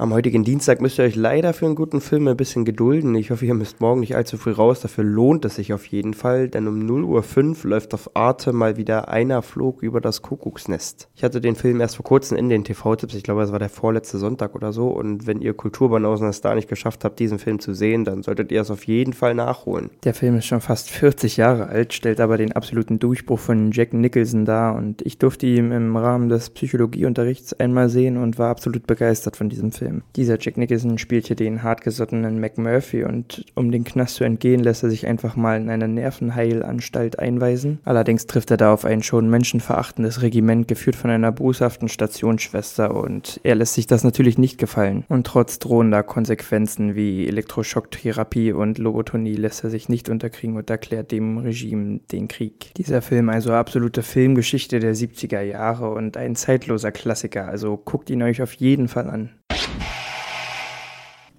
Am heutigen Dienstag müsst ihr euch leider für einen guten Film ein bisschen gedulden. Ich hoffe, ihr müsst morgen nicht allzu früh raus. Dafür lohnt es sich auf jeden Fall, denn um 0.05 Uhr läuft auf Arte mal wieder einer flog über das Kuckucksnest. Ich hatte den Film erst vor kurzem in den TV-Tipps. Ich glaube, es war der vorletzte Sonntag oder so. Und wenn ihr Kulturbanausen es da nicht geschafft habt, diesen Film zu sehen, dann solltet ihr es auf jeden Fall nachholen. Der Film ist schon fast 40 Jahre alt, stellt aber den absoluten Durchbruch von Jack Nicholson dar. Und ich durfte ihn im Rahmen des Psychologieunterrichts einmal sehen und war absolut begeistert von diesem Film. Film. Dieser Jack Nicholson spielt hier den hartgesottenen McMurphy und um den Knast zu entgehen, lässt er sich einfach mal in eine Nervenheilanstalt einweisen. Allerdings trifft er da auf ein schon menschenverachtendes Regiment, geführt von einer boshaften Stationsschwester und er lässt sich das natürlich nicht gefallen. Und trotz drohender Konsequenzen wie Elektroschocktherapie und Lobotonie lässt er sich nicht unterkriegen und erklärt dem Regime den Krieg. Dieser Film also absolute Filmgeschichte der 70er Jahre und ein zeitloser Klassiker, also guckt ihn euch auf jeden Fall an.